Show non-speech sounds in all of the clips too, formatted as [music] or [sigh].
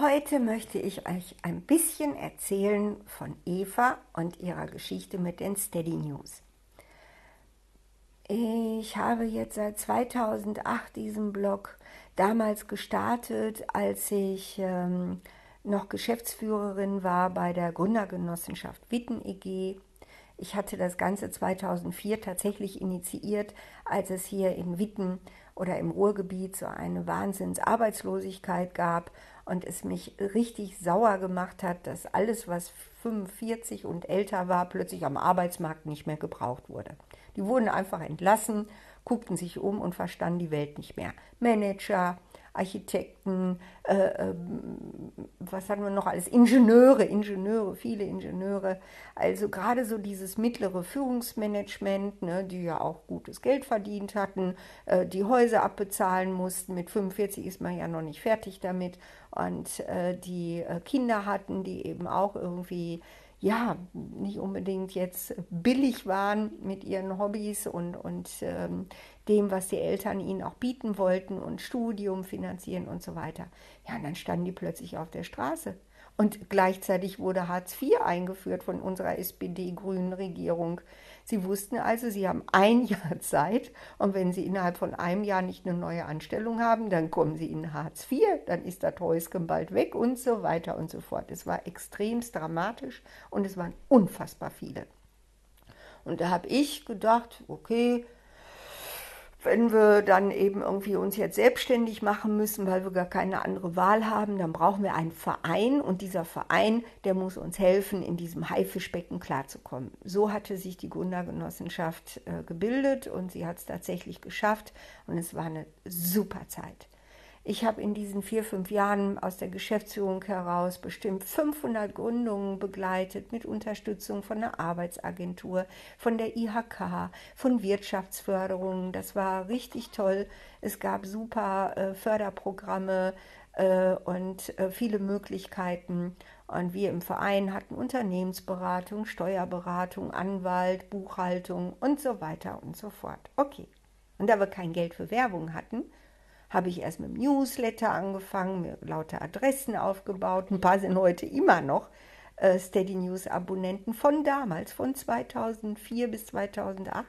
Heute möchte ich euch ein bisschen erzählen von Eva und ihrer Geschichte mit den Steady News. Ich habe jetzt seit 2008 diesen Blog damals gestartet, als ich ähm, noch Geschäftsführerin war bei der Gründergenossenschaft Witten EG. Ich hatte das Ganze 2004 tatsächlich initiiert, als es hier in Witten oder im Ruhrgebiet so eine Wahnsinnsarbeitslosigkeit gab und es mich richtig sauer gemacht hat, dass alles, was 45 und älter war, plötzlich am Arbeitsmarkt nicht mehr gebraucht wurde. Die wurden einfach entlassen, guckten sich um und verstanden die Welt nicht mehr. Manager, Architekten, äh, äh, was hatten wir noch alles? Ingenieure, Ingenieure, viele Ingenieure. Also gerade so dieses mittlere Führungsmanagement, ne, die ja auch gutes Geld verdient hatten, äh, die Häuser abbezahlen mussten. Mit 45 ist man ja noch nicht fertig damit. Und äh, die äh, Kinder hatten, die eben auch irgendwie ja, nicht unbedingt jetzt billig waren mit ihren Hobbys und, und ähm, dem, was die Eltern ihnen auch bieten wollten und Studium finanzieren und so weiter. Ja, und dann standen die plötzlich auf der Straße. Und gleichzeitig wurde Hartz IV eingeführt von unserer SPD-grünen Regierung. Sie wussten also, sie haben ein [laughs] Jahr Zeit und wenn sie innerhalb von einem Jahr nicht eine neue Anstellung haben, dann kommen sie in Hartz IV, dann ist das Häuschen bald weg und so weiter und so fort. Es war extremst dramatisch und es waren unfassbar viele. Und da habe ich gedacht, okay, wenn wir dann eben irgendwie uns jetzt selbstständig machen müssen, weil wir gar keine andere Wahl haben, dann brauchen wir einen Verein und dieser Verein, der muss uns helfen, in diesem Haifischbecken klarzukommen. So hatte sich die Gründergenossenschaft äh, gebildet und sie hat es tatsächlich geschafft und es war eine super Zeit. Ich habe in diesen vier, fünf Jahren aus der Geschäftsführung heraus bestimmt 500 Gründungen begleitet mit Unterstützung von der Arbeitsagentur, von der IHK, von Wirtschaftsförderungen. Das war richtig toll. Es gab super äh, Förderprogramme äh, und äh, viele Möglichkeiten. Und wir im Verein hatten Unternehmensberatung, Steuerberatung, Anwalt, Buchhaltung und so weiter und so fort. Okay. Und da wir kein Geld für Werbung hatten, habe ich erst mit dem Newsletter angefangen, mir lauter Adressen aufgebaut. Ein paar sind heute immer noch äh, Steady News Abonnenten von damals, von 2004 bis 2008.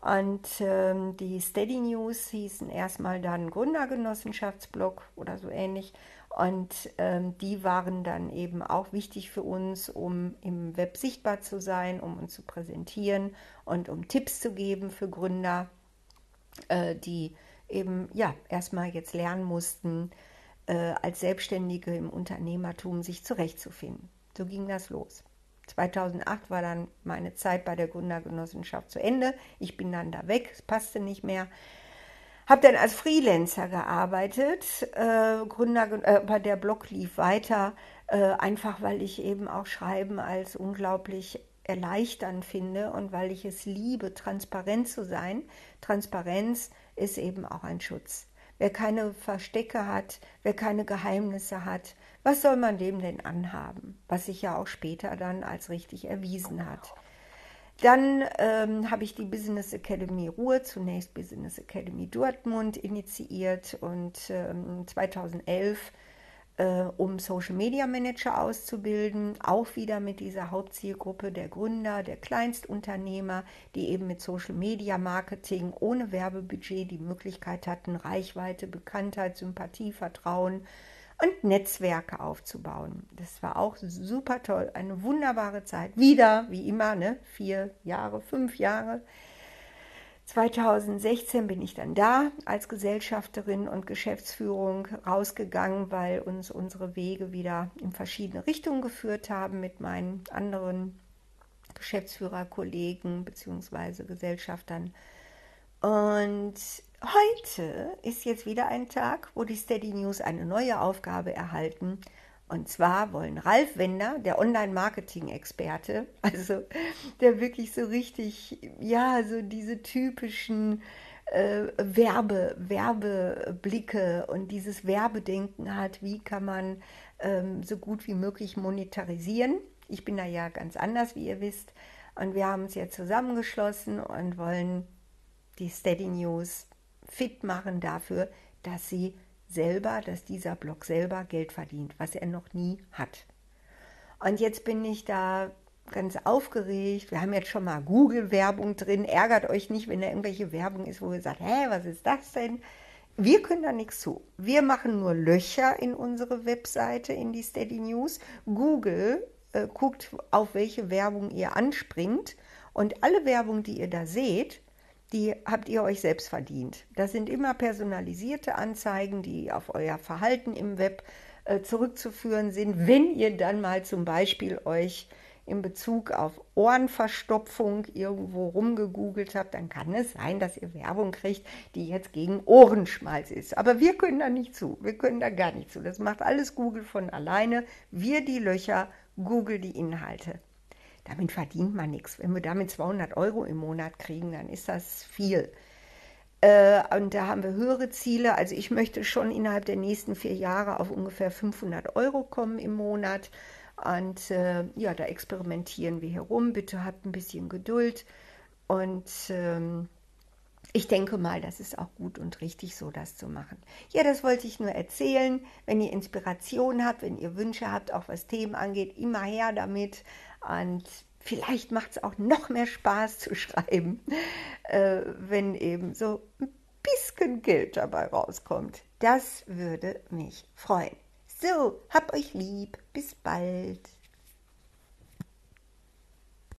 Und ähm, die Steady News hießen erstmal dann Gründergenossenschaftsblog oder so ähnlich. Und ähm, die waren dann eben auch wichtig für uns, um im Web sichtbar zu sein, um uns zu präsentieren und um Tipps zu geben für Gründer, äh, die eben ja erstmal jetzt lernen mussten, äh, als Selbstständige im Unternehmertum sich zurechtzufinden. So ging das los. 2008 war dann meine Zeit bei der Gründergenossenschaft zu Ende. Ich bin dann da weg, es passte nicht mehr. Habe dann als Freelancer gearbeitet. Äh, Gründer, äh, der Blog lief weiter, äh, einfach weil ich eben auch Schreiben als unglaublich erleichternd finde und weil ich es liebe, transparent zu sein. Transparenz ist eben auch ein Schutz. Wer keine Verstecke hat, wer keine Geheimnisse hat, was soll man dem denn anhaben? Was sich ja auch später dann als richtig erwiesen hat. Dann ähm, habe ich die Business Academy Ruhr, zunächst Business Academy Dortmund, initiiert und ähm, 2011 äh, um Social Media Manager auszubilden, auch wieder mit dieser Hauptzielgruppe der Gründer, der Kleinstunternehmer, die eben mit Social Media Marketing ohne Werbebudget die Möglichkeit hatten, Reichweite, Bekanntheit, Sympathie, Vertrauen und Netzwerke aufzubauen. Das war auch super toll, eine wunderbare Zeit. Wieder, wie immer, ne? vier Jahre, fünf Jahre 2016 bin ich dann da als Gesellschafterin und Geschäftsführung rausgegangen, weil uns unsere Wege wieder in verschiedene Richtungen geführt haben mit meinen anderen Geschäftsführerkollegen bzw. Gesellschaftern. Und heute ist jetzt wieder ein Tag, wo die Steady News eine neue Aufgabe erhalten, und zwar wollen Ralf Wender, der Online-Marketing-Experte, [laughs] also der wirklich so richtig, ja, so diese typischen äh, Werbe, Werbeblicke und dieses Werbedenken hat, wie kann man ähm, so gut wie möglich monetarisieren. Ich bin da ja ganz anders, wie ihr wisst. Und wir haben uns jetzt zusammengeschlossen und wollen die Steady News fit machen dafür, dass sie selber, dass dieser Blog selber Geld verdient, was er noch nie hat. Und jetzt bin ich da ganz aufgeregt. Wir haben jetzt schon mal Google-Werbung drin. Ärgert euch nicht, wenn da irgendwelche Werbung ist, wo ihr sagt, hä, was ist das denn? Wir können da nichts zu. Wir machen nur Löcher in unsere Webseite, in die Steady News. Google äh, guckt, auf welche Werbung ihr anspringt. Und alle Werbung, die ihr da seht, die habt ihr euch selbst verdient. Das sind immer personalisierte Anzeigen, die auf euer Verhalten im Web äh, zurückzuführen sind. Wenn ihr dann mal zum Beispiel euch in Bezug auf Ohrenverstopfung irgendwo rumgegoogelt habt, dann kann es sein, dass ihr Werbung kriegt, die jetzt gegen Ohrenschmalz ist. Aber wir können da nicht zu. Wir können da gar nicht zu. Das macht alles Google von alleine. Wir die Löcher, Google die Inhalte. Damit verdient man nichts. Wenn wir damit 200 Euro im Monat kriegen, dann ist das viel. Äh, und da haben wir höhere Ziele. Also ich möchte schon innerhalb der nächsten vier Jahre auf ungefähr 500 Euro kommen im Monat. Und äh, ja, da experimentieren wir herum. Bitte habt ein bisschen Geduld. Und ähm, ich denke mal, das ist auch gut und richtig so, das zu machen. Ja, das wollte ich nur erzählen. Wenn ihr Inspiration habt, wenn ihr Wünsche habt, auch was Themen angeht, immer her damit. Und vielleicht macht es auch noch mehr Spaß zu schreiben, äh, wenn eben so ein bisschen Geld dabei rauskommt. Das würde mich freuen. So, hab euch lieb. Bis bald.